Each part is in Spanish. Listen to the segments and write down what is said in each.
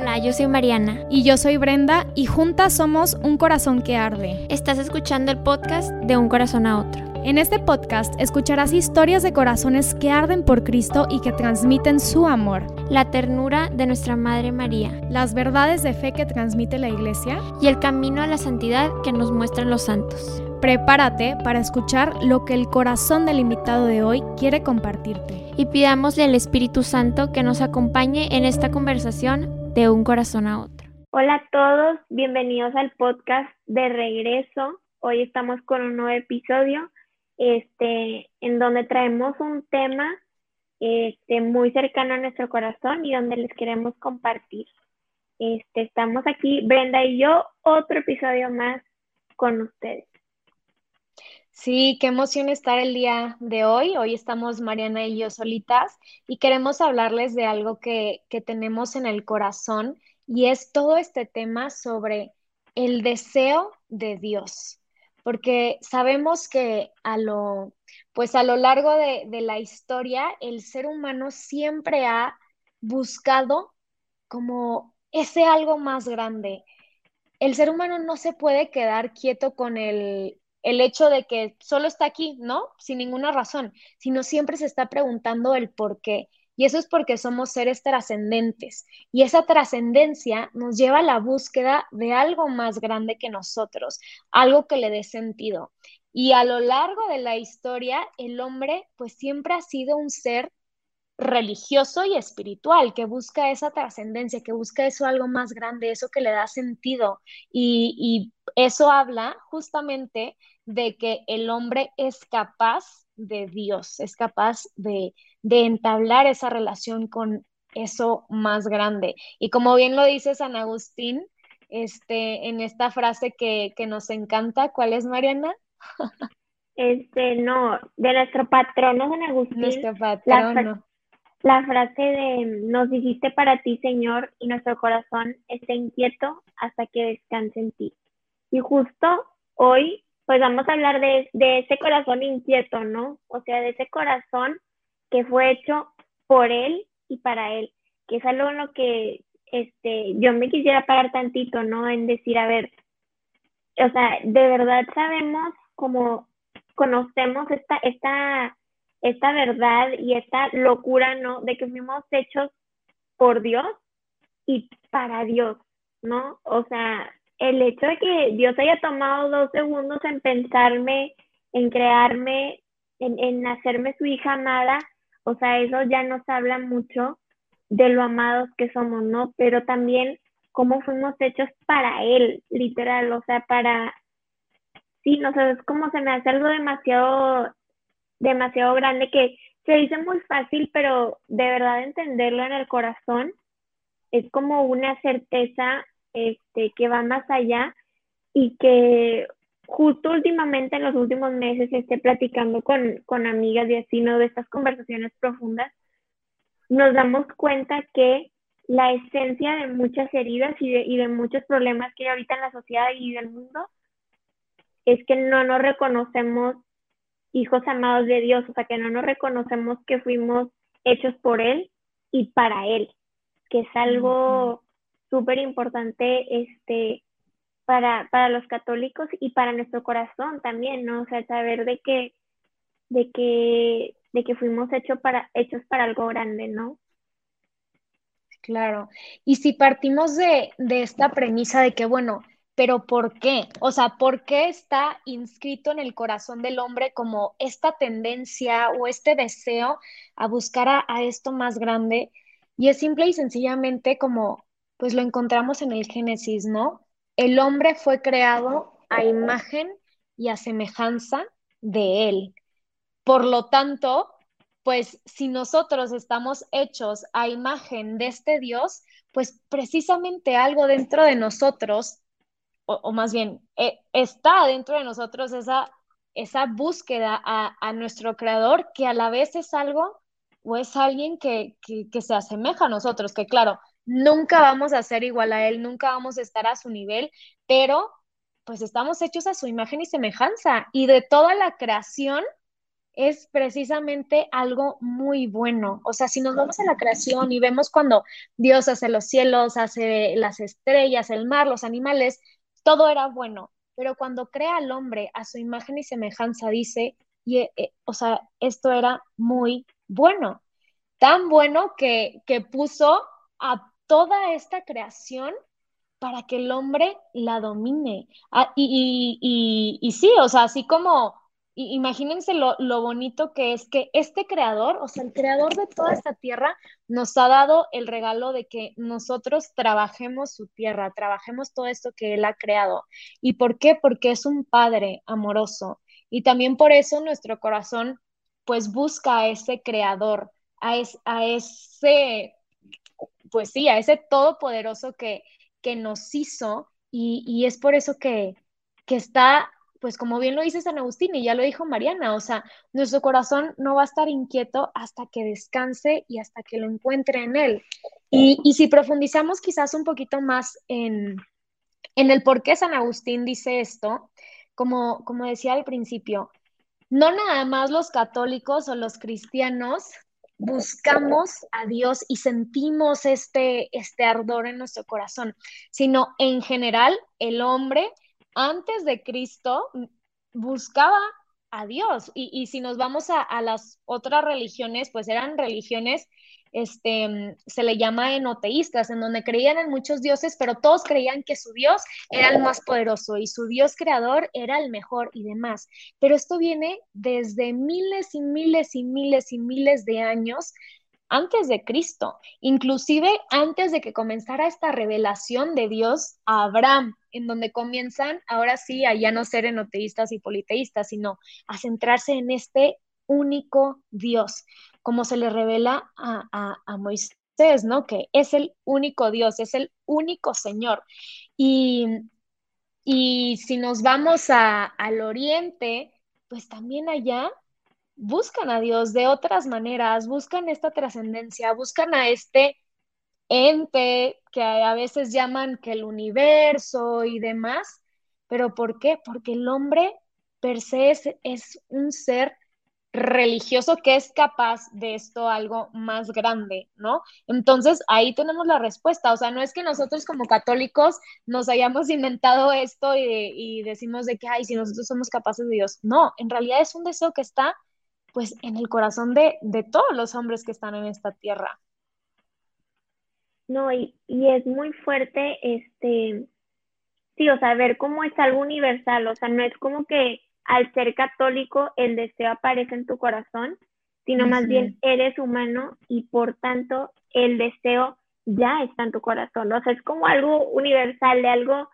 Hola, yo soy Mariana. Y yo soy Brenda y juntas somos Un Corazón que Arde. Estás escuchando el podcast de Un Corazón a Otro. En este podcast escucharás historias de corazones que arden por Cristo y que transmiten su amor. La ternura de nuestra Madre María. Las verdades de fe que transmite la Iglesia. Y el camino a la santidad que nos muestran los santos. Prepárate para escuchar lo que el corazón del invitado de hoy quiere compartirte. Y pidámosle al Espíritu Santo que nos acompañe en esta conversación de un corazón a otro. Hola a todos, bienvenidos al podcast de regreso. Hoy estamos con un nuevo episodio este, en donde traemos un tema este, muy cercano a nuestro corazón y donde les queremos compartir. Este, estamos aquí, Brenda y yo, otro episodio más con ustedes. Sí, qué emoción estar el día de hoy. Hoy estamos Mariana y yo solitas y queremos hablarles de algo que, que tenemos en el corazón y es todo este tema sobre el deseo de Dios porque sabemos que a lo, pues a lo largo de, de la historia, el ser humano siempre ha buscado como ese algo más grande. El ser humano no se puede quedar quieto con el, el hecho de que solo está aquí, ¿no? Sin ninguna razón, sino siempre se está preguntando el por qué. Y eso es porque somos seres trascendentes. Y esa trascendencia nos lleva a la búsqueda de algo más grande que nosotros, algo que le dé sentido. Y a lo largo de la historia, el hombre pues siempre ha sido un ser religioso y espiritual, que busca esa trascendencia, que busca eso algo más grande, eso que le da sentido. Y, y eso habla justamente de que el hombre es capaz de Dios, es capaz de, de entablar esa relación con eso más grande. Y como bien lo dice San Agustín, este, en esta frase que, nos encanta, ¿cuál es Mariana? Este, no, de nuestro patrono San Agustín. Nuestro patrono. La, frase de nos dijiste para ti, Señor, y nuestro corazón esté inquieto hasta que descanse en ti. Y justo hoy, pues vamos a hablar de, de ese corazón inquieto, ¿no? O sea, de ese corazón que fue hecho por él y para él, que es algo en lo que este, yo me quisiera parar tantito, ¿no? En decir, a ver, o sea, de verdad sabemos cómo conocemos esta, esta, esta verdad y esta locura, ¿no? De que fuimos hechos por Dios y para Dios, ¿no? O sea, el hecho de que Dios haya tomado dos segundos en pensarme, en crearme, en, en hacerme su hija amada, o sea, eso ya nos habla mucho de lo amados que somos, ¿no? Pero también cómo fuimos hechos para Él, literal, o sea, para, sí, no sé, es como se me hace algo demasiado, demasiado grande que se dice muy fácil, pero de verdad entenderlo en el corazón es como una certeza este, que va más allá y que justo últimamente en los últimos meses esté platicando con, con amigas y así, ¿no? De estas conversaciones profundas, nos damos cuenta que la esencia de muchas heridas y de, y de muchos problemas que hay ahorita en la sociedad y del mundo es que no nos reconocemos hijos amados de Dios, o sea, que no nos reconocemos que fuimos hechos por Él y para Él, que es algo súper importante este, para, para los católicos y para nuestro corazón también, ¿no? O sea, saber de que, de que, de que fuimos hechos para, hechos para algo grande, ¿no? Claro. Y si partimos de, de esta premisa de que, bueno, pero ¿por qué? O sea, ¿por qué está inscrito en el corazón del hombre como esta tendencia o este deseo a buscar a, a, esto más grande? Y es simple y sencillamente como, pues lo encontramos en el Génesis, ¿no? el hombre fue creado a imagen y a semejanza de él. Por lo tanto, pues si nosotros estamos hechos a imagen de este Dios, pues precisamente algo dentro de nosotros, o, más bien, eh, está dentro de nosotros esa, esa búsqueda a, nuestro creador que a la vez es algo o es alguien que, que se asemeja a nosotros, que claro, nunca vamos a ser igual a Él, nunca vamos a estar a su nivel, pero pues estamos hechos a su imagen y semejanza. Y de toda la creación, es precisamente algo muy bueno. O sea, si nos vamos a la creación y vemos cuando Dios hace los cielos, hace las estrellas, el mar, los animales, todo era bueno. Pero cuando crea al hombre a su imagen y semejanza, dice, y, eh, eh, o sea, esto era muy bueno. Tan bueno que, que puso a toda esta creación para que el hombre la domine. Ah, y, y, y, sí, o sea, así como, imagínense lo, lo, bonito que es que este creador, o sea, el creador de toda esta tierra, nos ha dado el regalo de que nosotros trabajemos su tierra, trabajemos todo esto que él ha creado. ¿Y por qué? Porque es un padre amoroso. Y también por eso nuestro corazón, pues, busca a ese creador, a, a ese pues sí, a ese todopoderoso que, que nos hizo y, es por eso que, que está, pues como bien lo dice San Agustín y ya lo dijo Mariana, o sea, nuestro corazón no va a estar inquieto hasta que descanse y hasta que lo encuentre en él. Y, y si profundizamos quizás un poquito más en, en el por qué San Agustín dice esto, como, como decía al principio, no nada más los católicos o los cristianos buscamos a Dios y sentimos este, este ardor en nuestro corazón, sino en general el hombre antes de Cristo buscaba a Dios. Y, si nos vamos a, a, las otras religiones, pues eran religiones este, se le llama enoteístas, en donde creían en muchos dioses, pero todos creían que su Dios era el más poderoso y su Dios creador era el mejor y demás. Pero esto viene desde miles y miles y miles y miles de años antes de Cristo, inclusive antes de que comenzara esta revelación de Dios a Abraham, en donde comienzan ahora sí a ya no ser enoteístas y politeístas, sino a centrarse en este único Dios como se le revela a, Moisés, ¿no? Que es el único Dios, es el único Señor. Y, si nos vamos al oriente, pues también allá buscan a Dios de otras maneras, buscan esta trascendencia, buscan a este ente que a veces llaman que el universo y demás. ¿Pero por qué? Porque el hombre per se es un ser religioso que es capaz de esto algo más grande, ¿no? Entonces ahí tenemos la respuesta, o sea, no es que nosotros como católicos nos hayamos inventado esto y, decimos de que, ay, si nosotros somos capaces de Dios, no, en realidad es un deseo que está pues en el corazón de, de todos los hombres que están en esta tierra. No, y, y es muy fuerte, este, sí, o sea, ver cómo es algo universal, o sea, no es como que al ser católico el deseo aparece en tu corazón, sino más bien eres humano y por tanto el deseo ya está en tu corazón. O sea, es como algo universal, de algo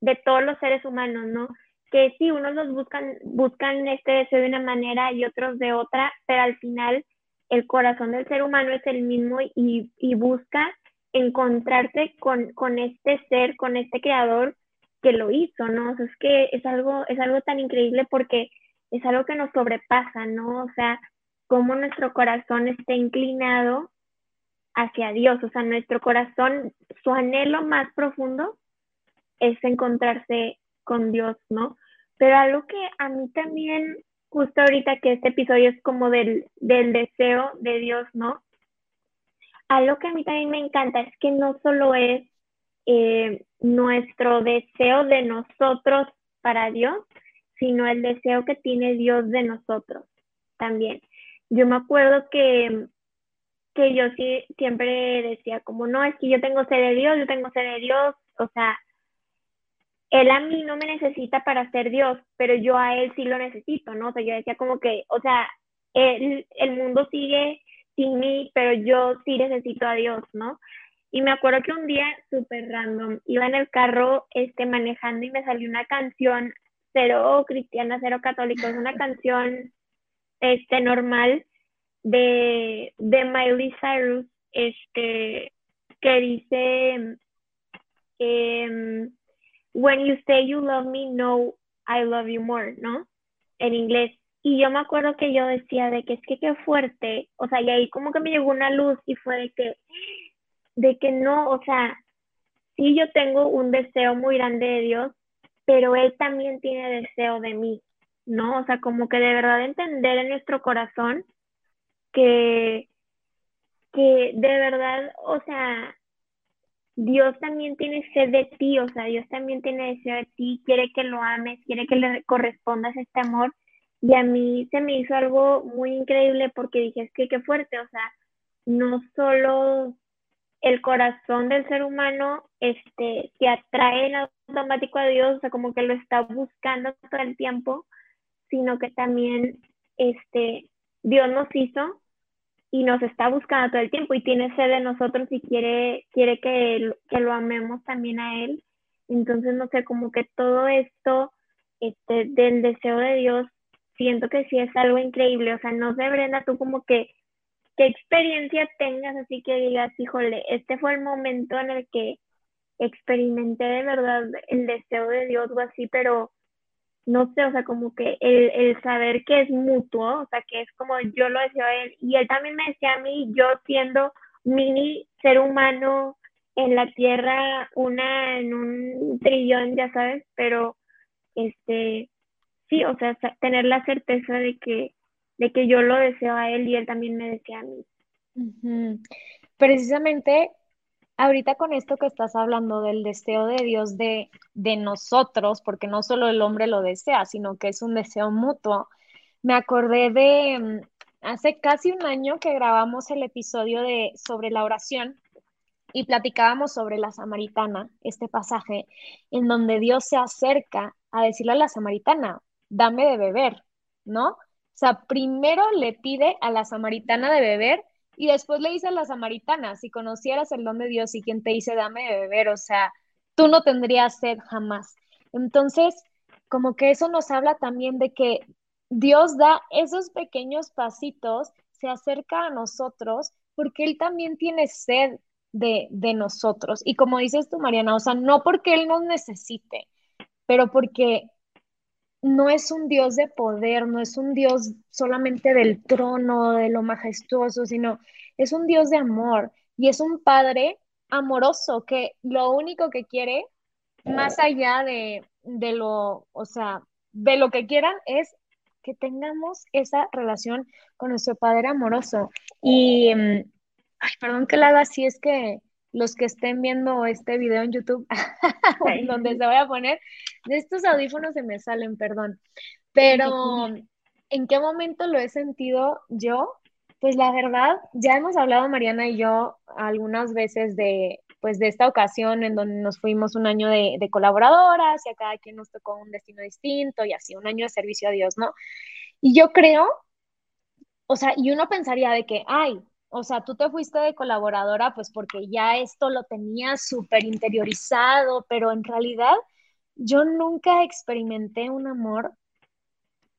de todos los seres humanos, ¿no? Que sí, unos los buscan, buscan este deseo de una manera y otros de otra, pero al final el corazón del ser humano es el mismo y, y busca encontrarse con, con este ser, con este creador que lo hizo, ¿no? O sea, es que es algo, es algo tan increíble porque es algo que nos sobrepasa, ¿no? O sea, cómo nuestro corazón está inclinado hacia Dios, o sea, nuestro corazón, su anhelo más profundo es encontrarse con Dios, ¿no? Pero algo que a mí también, justo ahorita que este episodio es como del, del deseo de Dios, ¿no? Algo que a mí también me encanta es que no solo es eh, nuestro deseo de nosotros para Dios, sino el deseo que tiene Dios de nosotros también. Yo me acuerdo que, que yo sí, siempre decía como, no, es que yo tengo sed de Dios, yo tengo sed de Dios, o sea, Él a mí no me necesita para ser Dios, pero yo a Él sí lo necesito, ¿no? O sea, yo decía como que, o sea, el, el mundo sigue sin mí, pero yo sí necesito a Dios, ¿no? Y me acuerdo que un día, súper random, iba en el carro este, manejando y me salió una canción, cero cristiana, cero católico, es una canción este, normal de, de Miley Cyrus, este, que dice, em, When you say you love me, no, I love you more, ¿no? En inglés. Y yo me acuerdo que yo decía de que es que qué fuerte, o sea, y ahí como que me llegó una luz y fue de que de que no, o sea, sí yo tengo un deseo muy grande de Dios, pero Él también tiene deseo de mí. ¿no? O sea, como que de verdad entender en nuestro corazón que, que de verdad, o sea, Dios también tiene sed de ti, o sea, Dios también tiene deseo de ti, quiere que lo ames, quiere que le correspondas este amor. Y a mí se me hizo algo muy increíble porque dije, es que qué fuerte, o sea, no solo el corazón del ser humano este, se atrae en automático a Dios, o sea, como que lo está buscando todo el tiempo, sino que también este, Dios nos hizo y nos está buscando todo el tiempo y tiene sed de nosotros y quiere, quiere que, que lo amemos también a Él. Entonces, no sé, como que todo esto este, del deseo de Dios, siento que sí es algo increíble. O sea, no sé, Brenda, tú como que, ¿qué experiencia tengas así que digas, híjole, este fue el momento en el que experimenté de verdad el deseo de Dios o así, pero no sé, o sea, como que el, el, saber que es mutuo, o sea, que es como yo lo decía a él, y él también me decía a mí, yo siendo mini ser humano en la tierra, una en un trillón, ya sabes, pero este, sí, o sea, tener la certeza de que, de que yo lo deseo a él y él también me decía a mí. Precisamente ahorita con esto que estás hablando del deseo de Dios de, de nosotros, porque no solo el hombre lo desea, sino que es un deseo mutuo, me acordé de mm, hace casi un año que grabamos el episodio de sobre la oración y platicábamos sobre la samaritana, este pasaje en donde Dios se acerca a decirle a la samaritana, dame de beber, ¿no? O sea, primero le pide a la samaritana de beber y después le dice a la samaritana, si conocieras el don de Dios y quien te dice dame de beber, o sea, tú no tendrías sed jamás. Entonces, como que eso nos habla también de que Dios da esos pequeños pasitos, se acerca a nosotros porque Él también tiene sed de, de nosotros. Y como dices tú, Mariana, o sea, no porque Él nos necesite, pero porque no es un Dios de poder, no es un Dios solamente del trono, de lo majestuoso, sino es un Dios de amor y es un Padre amoroso que lo único que quiere, más allá de, de lo, o sea, de lo que quieran, es que tengamos esa relación con nuestro Padre amoroso. Y, mm, ay, perdón que la haga así, es que los que estén viendo este video en YouTube, donde se voy a poner, de estos audífonos se me salen, perdón. Pero, ¿en qué momento lo he sentido yo? Pues la verdad, ya hemos hablado Mariana y yo algunas veces de, pues de esta ocasión en donde nos fuimos un año de, de colaboradoras y a cada quien nos tocó un destino distinto y así, un año de servicio a Dios, ¿no? Y yo creo, o sea, y uno pensaría de que, ay, o sea, tú te fuiste de colaboradora pues porque ya esto lo tenías súper interiorizado, pero en realidad yo nunca experimenté un amor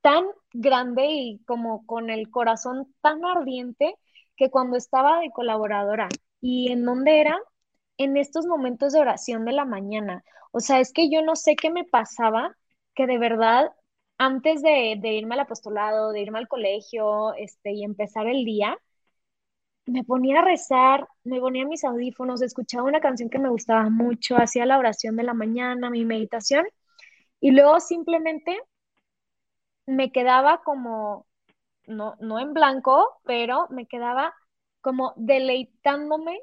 tan grande y como con el corazón tan ardiente que cuando estaba de colaboradora. ¿Y en dónde era? En estos momentos de oración de la mañana. O sea, es que yo no sé qué me pasaba, que de verdad, antes de, de irme al apostolado, de irme al colegio este, y empezar el día, me ponía a rezar, me ponía mis audífonos, escuchaba una canción que me gustaba mucho, hacía la oración de la mañana, mi meditación, y luego simplemente me quedaba como, no, no en blanco, pero me quedaba como deleitándome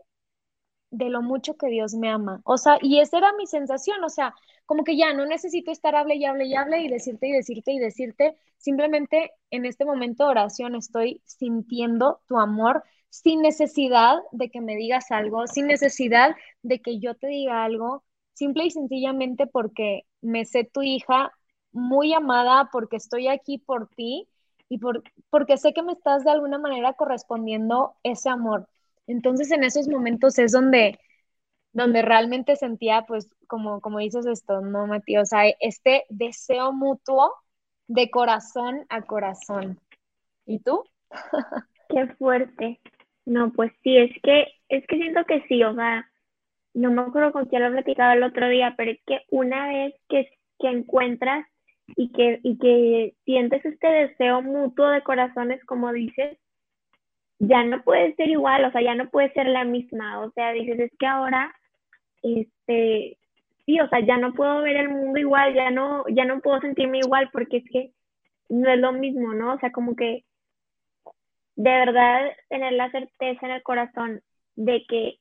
de lo mucho que Dios me ama. O sea, y esa era mi sensación, o sea, como que ya no necesito estar hable y hable y hable y decirte y decirte y decirte, simplemente en este momento de oración estoy sintiendo tu amor sin necesidad de que me digas algo, sin necesidad de que yo te diga algo, simple y sencillamente porque me sé tu hija muy amada, porque estoy aquí por ti y por, porque sé que me estás de alguna manera correspondiendo ese amor. Entonces en esos momentos es donde, donde realmente sentía, pues, como, como dices esto, ¿no, Matías? O sea, este deseo mutuo de corazón a corazón. ¿Y tú? Qué fuerte. No, pues sí, es que, es que siento que sí, o sea, no me acuerdo con quién lo he platicado el otro día, pero es que una vez que, que encuentras y que, y que sientes este deseo mutuo de corazones, como dices, ya no puede ser igual, o sea, ya no puede ser la misma, o sea, dices, es que ahora, este, sí, o sea, ya no puedo ver el mundo igual, ya no, ya no puedo sentirme igual, porque es que no es lo mismo, ¿no? O sea, como que de verdad tener la certeza en el corazón de que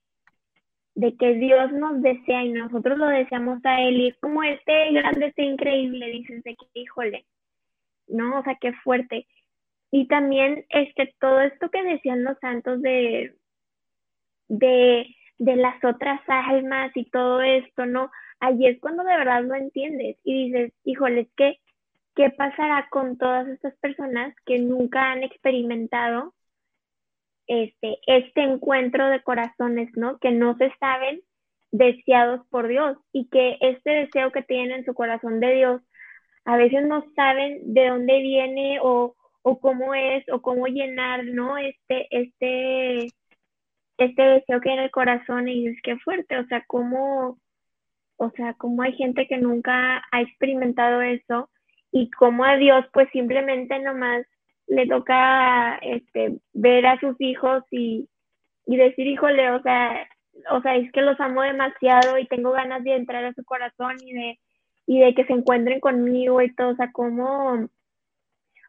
de que Dios nos desea y nosotros lo deseamos a Él y es como este grande, este increíble, dices de que híjole, ¿no? O sea, qué fuerte. Y también este todo esto que decían los santos de de de las otras almas y todo esto, ¿no? Allí es cuando de verdad lo entiendes y dices, híjole, es que ¿qué pasará con todas estas personas que nunca han experimentado este, este encuentro de corazones, ¿no? Que no se saben deseados por Dios y que este deseo que tienen en su corazón de Dios, a veces no saben de dónde viene o, o cómo es o cómo llenar, ¿no? Este, este, este deseo que hay en el corazón y es que fuerte, o sea, cómo, o sea, cómo hay gente que nunca ha experimentado eso y cómo a Dios pues simplemente nomás le toca este, ver a sus hijos y, y decir, híjole, o sea, o sea, es que los amo demasiado y tengo ganas de entrar a su corazón y de, y de que se encuentren conmigo y todo, o sea, cómo,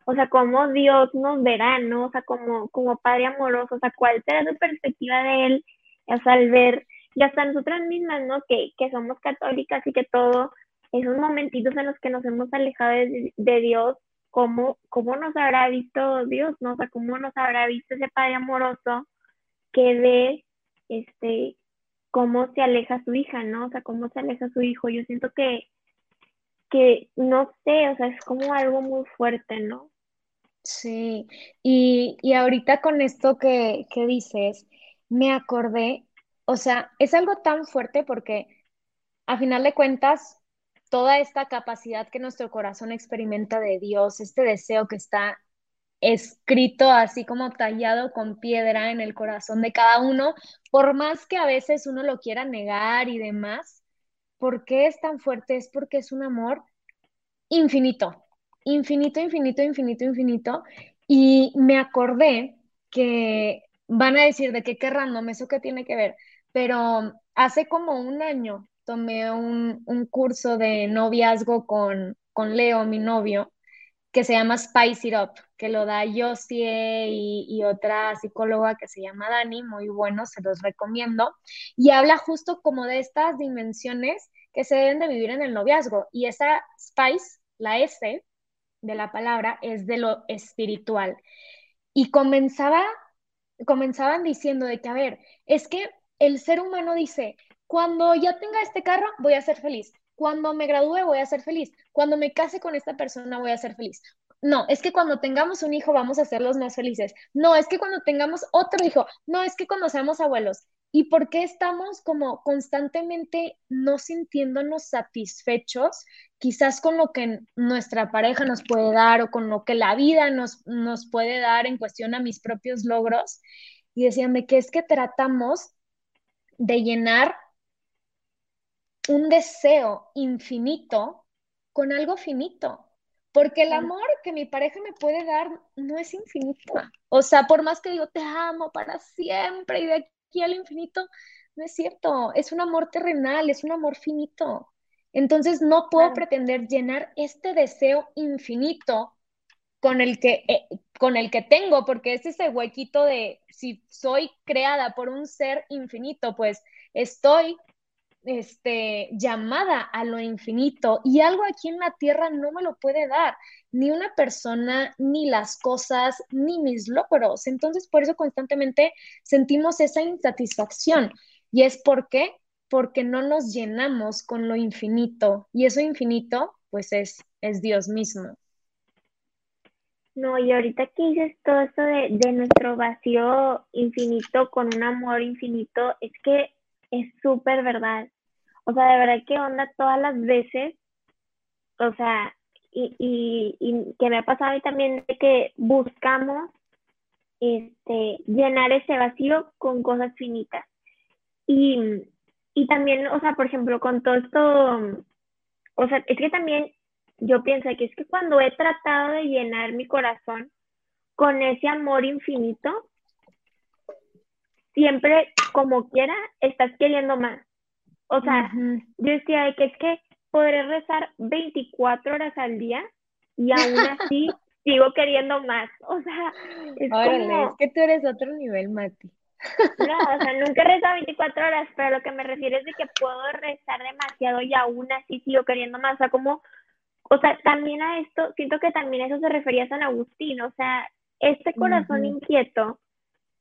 o sea, cómo Dios nos verá, ¿no? O sea, como, como Padre amoroso, o sea, cuál será su perspectiva de Él, o sea, al ver, y hasta nosotras mismas, ¿no? Que, que somos católicas y que todo, esos momentitos en los que nos hemos alejado de, Dios, ¿cómo, ¿cómo nos habrá visto Dios? ¿no? O sea, ¿cómo nos habrá visto ese Padre amoroso que ve este, cómo se aleja su hija, ¿no? O sea, cómo se aleja su hijo. Yo siento que, que no sé, o sea, es como algo muy fuerte, ¿no? Sí, y, y ahorita con esto que, que dices, me acordé, o sea, es algo tan fuerte porque a final de cuentas toda esta capacidad que nuestro corazón experimenta de Dios, este deseo que está escrito así como tallado con piedra en el corazón de cada uno, por más que a veces uno lo quiera negar y demás, ¿por qué es tan fuerte? Es porque es un amor infinito, infinito, infinito, infinito, infinito. Y me acordé que van a decir de qué qué random, eso que tiene que ver, pero hace como un año tomé un, curso de noviazgo con, con Leo, mi novio, que se llama Spice It Up, que lo da Josie y, y, otra psicóloga que se llama Dani, muy bueno, se los recomiendo, y habla justo como de estas dimensiones que se deben de vivir en el noviazgo, y esa Spice, la S de la palabra, es de lo espiritual. Y comenzaba, comenzaban diciendo de que, a ver, es que el ser humano dice, cuando ya tenga este carro, voy a ser feliz. Cuando me gradúe, voy a ser feliz. Cuando me case con esta persona, voy a ser feliz. No, es que cuando tengamos un hijo vamos a ser los más felices. No, es que cuando tengamos otro hijo. No, es que cuando seamos abuelos. ¿Y por qué estamos como constantemente no sintiéndonos satisfechos, quizás con lo que nuestra pareja nos puede dar o con lo que la vida nos, nos puede dar en cuestión a mis propios logros? Y decían de que es que tratamos de llenar un deseo infinito con algo finito. Porque el amor que mi pareja me puede dar no es infinito. O sea, por más que digo te amo para siempre y de aquí al infinito, no es cierto. Es un amor terrenal, es un amor finito. Entonces no puedo pretender llenar este deseo infinito con el que eh, con el que tengo, porque es ese huequito de si soy creada por un ser infinito, pues estoy este, llamada a lo infinito y algo aquí en la tierra no me lo puede dar, ni una persona, ni las cosas, ni mis logros. Entonces, por eso constantemente sentimos esa insatisfacción. ¿Y es por qué? Porque no nos llenamos con lo infinito y eso infinito, pues es, es Dios mismo. No, y ahorita que dices todo esto de, de nuestro vacío infinito con un amor infinito, es que es súper verdad. O sea, de verdad que onda todas las veces, o sea, y, y, y que me ha pasado a mí también de que buscamos este, llenar ese vacío con cosas finitas. Y, y también, o sea, por ejemplo, con todo esto, o sea, es que también yo pienso que es que cuando he tratado de llenar mi corazón con ese amor infinito, siempre, como quiera, estás queriendo más. O sea, yo decía que es que podré rezar 24 horas al día y aún así sigo queriendo más. O sea, es Órale, es que tú eres otro nivel, Mati. No, o sea, nunca he rezado 24 horas, pero lo que me refiero es de que puedo rezar demasiado y aún así sigo queriendo más. O sea, como, o sea, también a esto, siento que también a eso se refería San Agustín, o sea, este corazón inquieto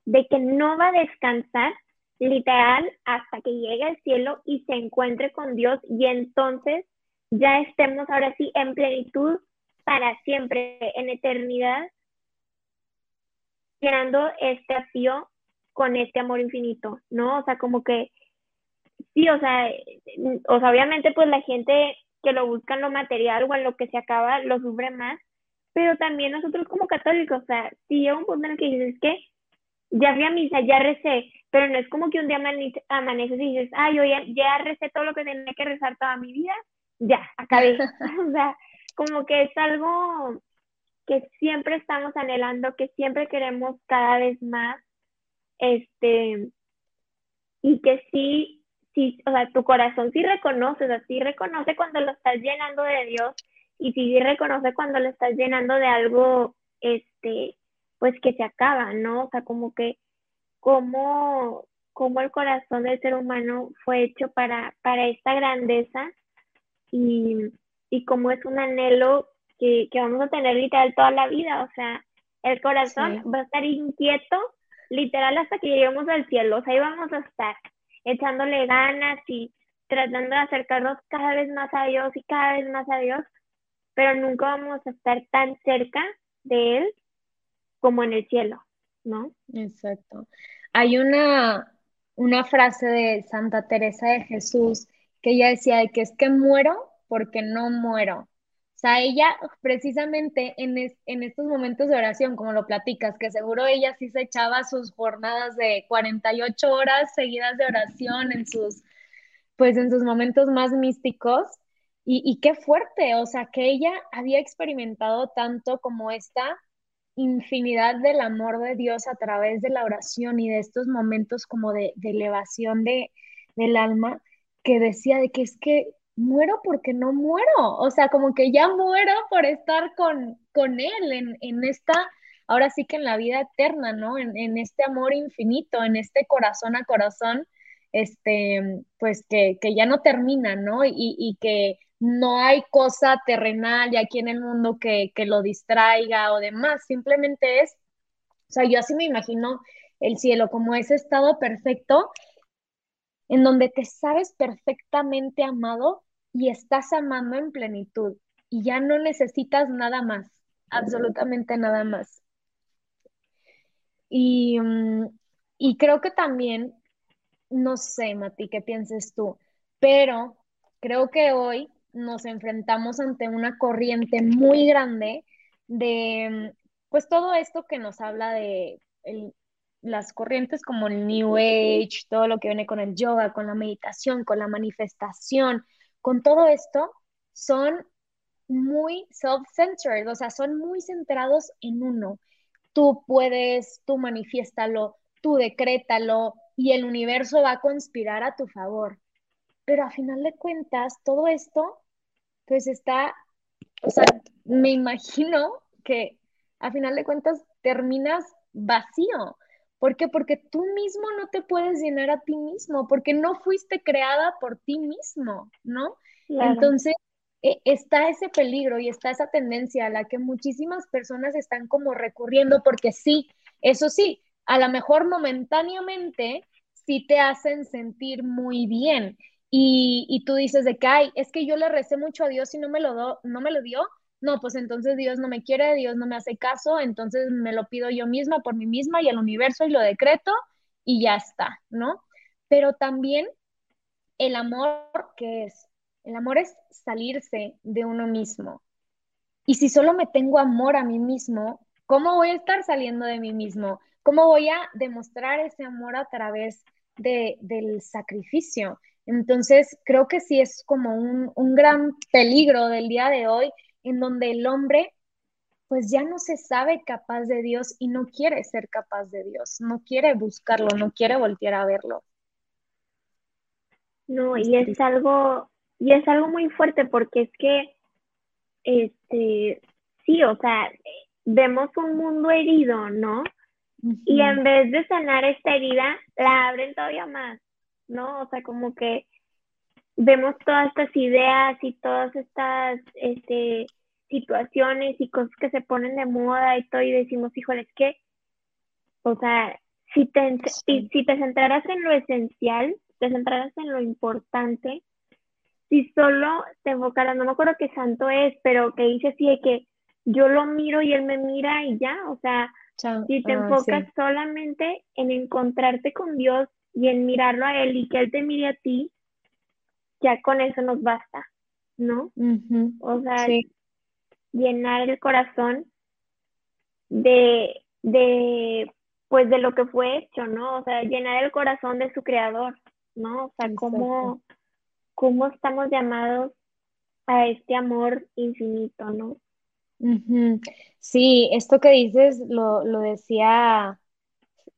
de que no va a descansar literal hasta que llegue al cielo y se encuentre con Dios y entonces ya estemos ahora sí en plenitud para siempre, en eternidad, llenando este vacío con este amor infinito, ¿no? O sea, como que sí, o sea, o sea, obviamente pues la gente que lo busca en lo material o en lo que se acaba lo sufre más, pero también nosotros como católicos, o sea, si llega un punto en el que dices que ya fui a misa, ya recé, pero no es como que un día amaneces y dices, ay, yo ya, ya recé todo lo que tenía que rezar toda mi vida, ya, acabé. o sea, como que es algo que siempre estamos anhelando, que siempre queremos cada vez más, este, y que sí, sí, o sea, tu corazón sí reconoce, o sea, sí reconoce cuando lo estás llenando de Dios y sí reconoce cuando lo estás llenando de algo, este, pues que se acaba, ¿no? O sea, como que, como, como el corazón del ser humano fue hecho para, para esta grandeza y, y como es un anhelo que, que, vamos a tener literal toda la vida, o sea, el corazón va a estar inquieto literal hasta que lleguemos al cielo, o sea, ahí vamos a estar echándole ganas y tratando de acercarnos cada vez más a Dios y cada vez más a Dios, pero nunca vamos a estar tan cerca de Él como en el cielo, ¿no? Exacto. Hay una, una frase de Santa Teresa de Jesús que ella decía de que es que muero porque no muero. O sea, ella precisamente en, en estos momentos de oración, como lo platicas, que seguro ella sí se echaba sus jornadas de 48 horas seguidas de oración en sus, pues en sus momentos más místicos. Y, y qué fuerte, o sea, que ella había experimentado tanto como esta infinidad del amor de Dios a través de la oración y de estos momentos como de, elevación de, del alma, que decía de que es que muero porque no muero, o sea, como que ya muero por estar con, con Él en, en esta, ahora sí que en la vida eterna, ¿no? En, en, este amor infinito, en este corazón a corazón, este, pues que, que ya no termina, ¿no? Y, y que no hay cosa terrenal y aquí en el mundo que, lo distraiga o demás, simplemente es, o sea, yo así me imagino el cielo como ese estado perfecto en donde te sabes perfectamente amado y estás amando en plenitud y ya no necesitas nada más, absolutamente nada más. Y, mm, y creo que también, no sé, Mati, qué pienses tú, pero creo que hoy nos enfrentamos ante una corriente muy grande de, pues todo esto que nos habla de las corrientes como el New Age, todo lo que viene con el yoga, con la meditación, con la manifestación, con todo esto, son muy self-centered, o sea, son muy centrados en uno. Tú puedes, tú manifiéstalo, tú decrétalo y el universo va a conspirar a tu favor. Pero a final de cuentas, todo esto, pues está, o sea, me imagino que a final de cuentas terminas vacío. ¿Por qué? Porque tú mismo no te puedes llenar a ti mismo, porque no fuiste creada por ti mismo, ¿no? Entonces, e, está ese peligro y está esa tendencia a la que muchísimas personas están como recurriendo, porque sí, eso sí, a lo mejor momentáneamente sí te hacen sentir muy bien y, tú dices de que, ay, es que yo le recé mucho a Dios y no me lo, do, no me lo dio, no, pues entonces Dios no me quiere, Dios no me hace caso, entonces me lo pido yo misma por mí misma y al universo y lo decreto y ya está, ¿no? Pero también el amor, ¿qué es? El amor es salirse de uno mismo. Y si solo me tengo amor a mí mismo, ¿cómo voy a estar saliendo de mí mismo? ¿Cómo voy a demostrar ese amor a través de, del sacrificio? Entonces, creo que sí es como un, gran peligro del día de hoy, en donde el hombre pues ya no se sabe capaz de Dios y no quiere ser capaz de Dios, no quiere buscarlo, no quiere voltear a verlo. No, y es algo, y es algo muy fuerte porque es que, este, sí, o sea, vemos un mundo herido, ¿no? Y en vez de sanar esta herida, la abren todavía más, ¿no? O sea, como que vemos todas estas ideas y todas estas este, situaciones y cosas que se ponen de moda y todo y decimos, híjole, es que, o sea, si te, si, te centraras en lo esencial, te centraras en lo importante, si solo te enfocaras, no me acuerdo qué santo es, pero que dice así de que yo lo miro y él me mira y ya, o sea, si te ah, enfocas solamente en encontrarte con Dios y en mirarlo a Él y que Él te mire a ti, ya con eso nos basta, ¿no? O sea, llenar el corazón de, de, pues de lo que fue hecho, ¿no? O sea, llenar el corazón de su creador, ¿no? O sea, cómo, cómo estamos llamados a este amor infinito, ¿no? Sí, esto que dices lo, decía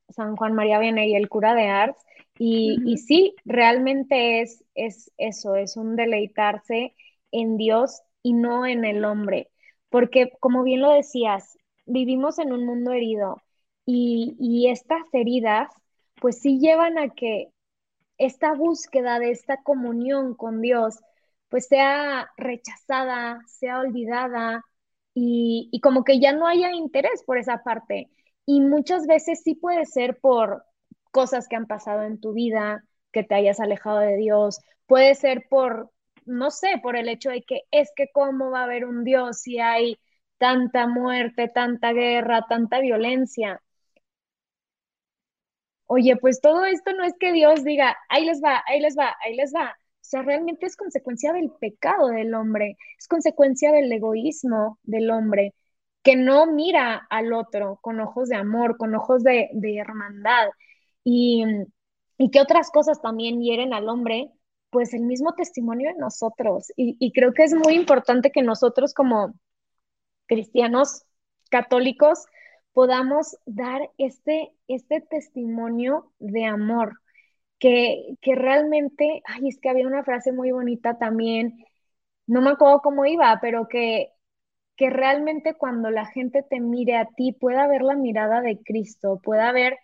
San Juan María Vianney, el cura de Ars, y, sí, realmente es, es eso, es un deleitarse en Dios y no en el hombre, porque como bien lo decías, vivimos en un mundo herido y, y estas heridas pues sí llevan a que esta búsqueda de esta comunión con Dios pues sea rechazada, sea olvidada, y, como que ya no haya interés por esa parte. Y muchas veces sí puede ser por cosas que han pasado en tu vida, que te hayas alejado de Dios, puede ser por, no sé, por el hecho de que es que cómo va a haber un Dios si hay tanta muerte, tanta guerra, tanta violencia. Oye, pues todo esto no es que Dios diga, ahí les va, ahí les va, ahí les va sea, realmente es consecuencia del pecado del hombre, es consecuencia del egoísmo del hombre, que no mira al otro con ojos de amor, con ojos de, hermandad. Y, y que otras cosas también hieren al hombre, pues el mismo testimonio de nosotros. Y, creo que es muy importante que nosotros como cristianos católicos podamos dar este, este testimonio de amor, que, realmente, ay, es que había una frase muy bonita también, no me acuerdo cómo iba, pero que, que realmente cuando la gente te mire a ti pueda ver la mirada de Cristo, pueda ver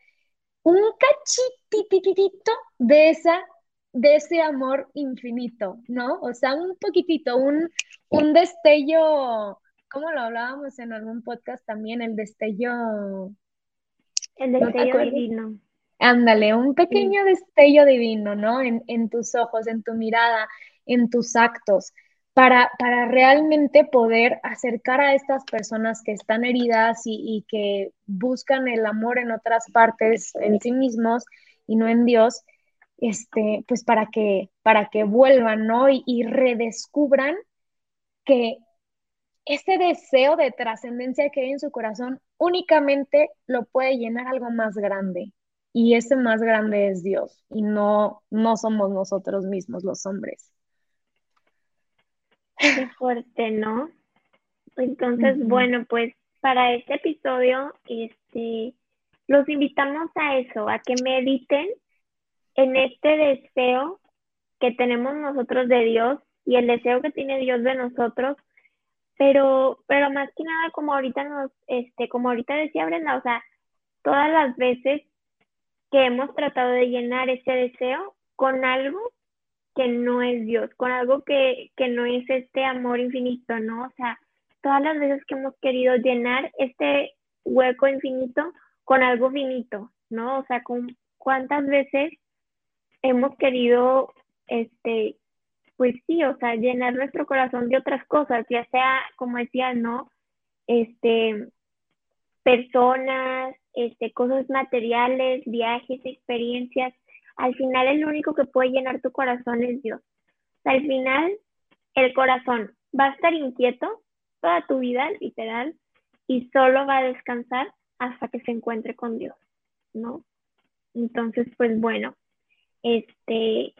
un cachitititito de esa de ese amor infinito, ¿no? O sea, un poquitito, un, un destello, ¿cómo lo hablábamos en algún podcast también? El destello. El destello divino. Ándale, un pequeño destello divino, ¿no? En, tus ojos, en tu mirada, en tus actos, para, para realmente poder acercar a estas personas que están heridas y, que buscan el amor en otras partes, en sí mismos y no en Dios, este, pues para que, para que vuelvan, ¿no? Y, y redescubran que ese deseo de trascendencia que hay en su corazón únicamente lo puede llenar algo más grande, y ese más grande es Dios y no, no somos nosotros mismos los hombres. Qué fuerte, ¿no? Entonces, bueno, pues para este episodio, este, los invitamos a eso, a que mediten en este deseo que tenemos nosotros de Dios y el deseo que tiene Dios de nosotros, pero, pero más que nada, como ahorita nos, este, como ahorita decía Brenda, o sea, todas las veces que hemos tratado de llenar ese deseo con algo que no es Dios, con algo que, no es este amor infinito, ¿no? O sea, todas las veces que hemos querido llenar este hueco infinito con algo finito, ¿no? O sea, con cuántas veces hemos querido, este, pues sí, o sea, llenar nuestro corazón de otras cosas, ya sea, como decía, ¿no? Este, personas, este, cosas materiales, viajes, experiencias. Al final el único que puede llenar tu corazón es Dios. al final el corazón va a estar inquieto toda tu vida, literal, y solo va a descansar hasta que se encuentre con Dios, ¿no? Entonces, pues bueno, este,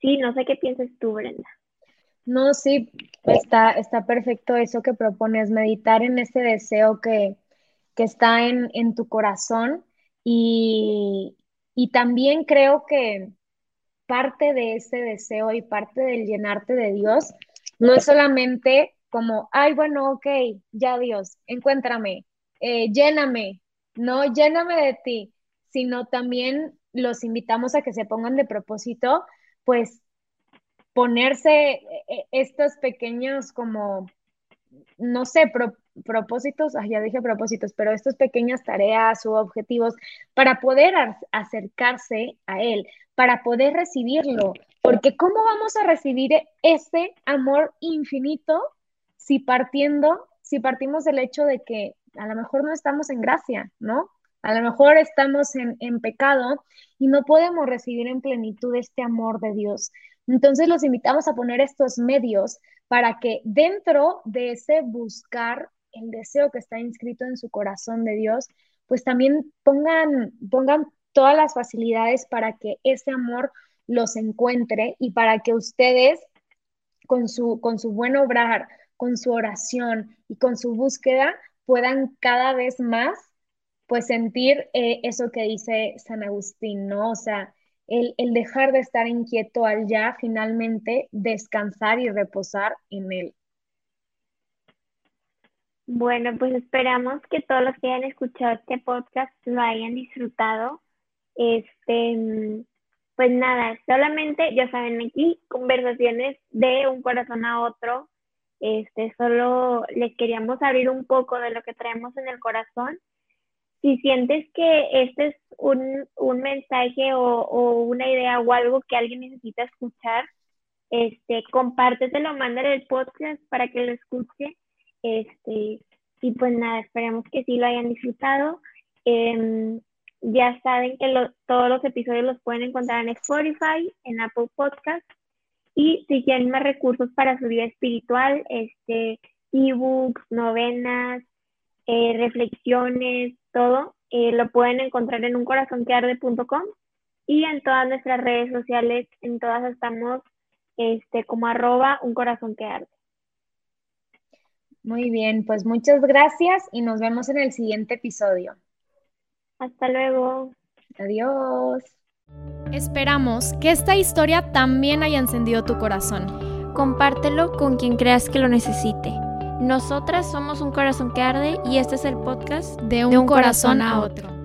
sí, no sé qué piensas tú, Brenda. No, sí, está, está perfecto eso que propones, meditar en ese deseo que, que está en, tu corazón y, también creo que parte de ese deseo y parte del llenarte de Dios no es solamente como, ay, bueno, ok, ya Dios, encuéntrame, eh, lléname, no lléname de ti, sino también los invitamos a que se pongan de propósito, pues ponerse eh, eh, estos pequeños como, no sé, propósitos, ya dije propósitos, pero estas pequeñas tareas o objetivos para poder acercarse a Él, para poder recibirlo, porque ¿cómo vamos a recibir ese amor infinito si partiendo, si partimos del hecho de que a lo mejor no estamos en gracia, ¿no? A lo mejor estamos en, en pecado y no podemos recibir en plenitud este amor de Dios. Entonces los invitamos a poner estos medios para que dentro de ese buscar el deseo que está inscrito en su corazón de Dios, pues también pongan, pongan todas las facilidades para que ese amor los encuentre y para que ustedes con su, con su buen obrar, con su oración y con su búsqueda puedan cada vez más pues sentir eh, eso que dice San Agustín, ¿no? O sea, el, el, dejar de estar inquieto al ya finalmente descansar y reposar en él. Bueno, pues esperamos que todos los que hayan escuchado este podcast lo hayan disfrutado. Este, pues nada, solamente, ya saben, aquí conversaciones de un corazón a otro. Este, solo les queríamos abrir un poco de lo que traemos en el corazón si sientes que este es un, un mensaje o, o, una idea o algo que alguien necesita escuchar, este, compárteselo, mándale el podcast para que lo escuche. Este, y pues nada, esperemos que sí lo hayan disfrutado. Em, ya saben que todos los episodios los pueden encontrar en Spotify, en Apple Podcast. Y si quieren más recursos para su vida espiritual, este, ebooks, novenas, eh, reflexiones, todo, eh, lo pueden encontrar en uncorazonquearde.com y en todas nuestras redes sociales, en todas estamos este, como arroba un corazón que arde. Muy bien, pues muchas gracias y nos vemos en el siguiente episodio. Hasta luego. Adiós. Esperamos que esta historia también haya encendido tu corazón. Compártelo con quien creas que lo necesite. Nosotras somos un corazón que arde y este es el podcast de un, corazón, a otro.